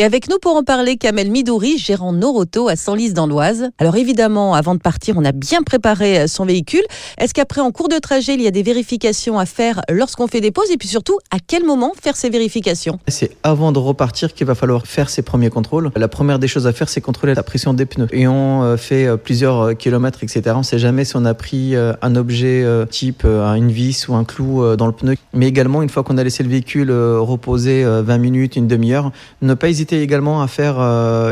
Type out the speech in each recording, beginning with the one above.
Et avec nous pour en parler, Kamel Midouri, gérant Noroto à Senlis dans l'Oise. Alors évidemment, avant de partir, on a bien préparé son véhicule. Est-ce qu'après, en cours de trajet, il y a des vérifications à faire lorsqu'on fait des pauses? Et puis surtout, à quel moment faire ces vérifications? C'est avant de repartir qu'il va falloir faire ces premiers contrôles. La première des choses à faire, c'est contrôler la pression des pneus. Et on euh, fait euh, plusieurs kilomètres, etc. On ne sait jamais si on a pris un objet type une vis ou un clou dans le pneu. Mais également, une fois qu'on a laissé le véhicule reposer 20 minutes, une demi-heure, ne pas hésiter également à faire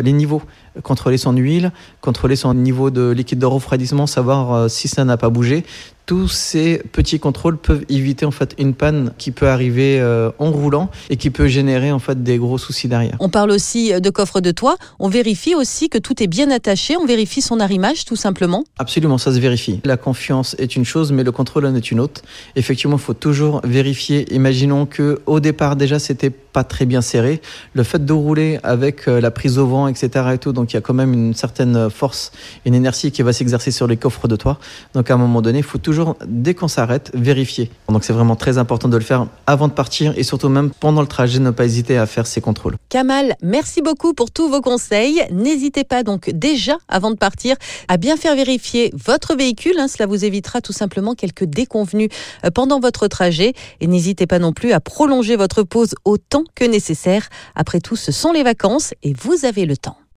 les niveaux contrôler son huile, contrôler son niveau de liquide de refroidissement, savoir euh, si ça n'a pas bougé. Tous ces petits contrôles peuvent éviter en fait une panne qui peut arriver euh, en roulant et qui peut générer en fait des gros soucis derrière. On parle aussi de coffre de toit. On vérifie aussi que tout est bien attaché. On vérifie son arrimage tout simplement. Absolument, ça se vérifie. La confiance est une chose, mais le contrôle en est une autre. Effectivement, il faut toujours vérifier. Imaginons que au départ déjà c'était pas très bien serré. Le fait de rouler avec euh, la prise au vent, etc. et tout, donc il y a quand même une certaine force, une inertie qui va s'exercer sur les coffres de toit. Donc à un moment donné, il faut toujours dès qu'on s'arrête, vérifier. Donc c'est vraiment très important de le faire avant de partir et surtout même pendant le trajet, ne pas hésiter à faire ces contrôles. Kamal, merci beaucoup pour tous vos conseils. N'hésitez pas donc déjà, avant de partir, à bien faire vérifier votre véhicule. Hein. cela vous évitera tout simplement quelques déconvenus euh, pendant votre trajet. Et n'hésitez pas non plus à prolonger votre pause autant que nécessaire. Après tout, ce sont les vacances et vous avez le temps.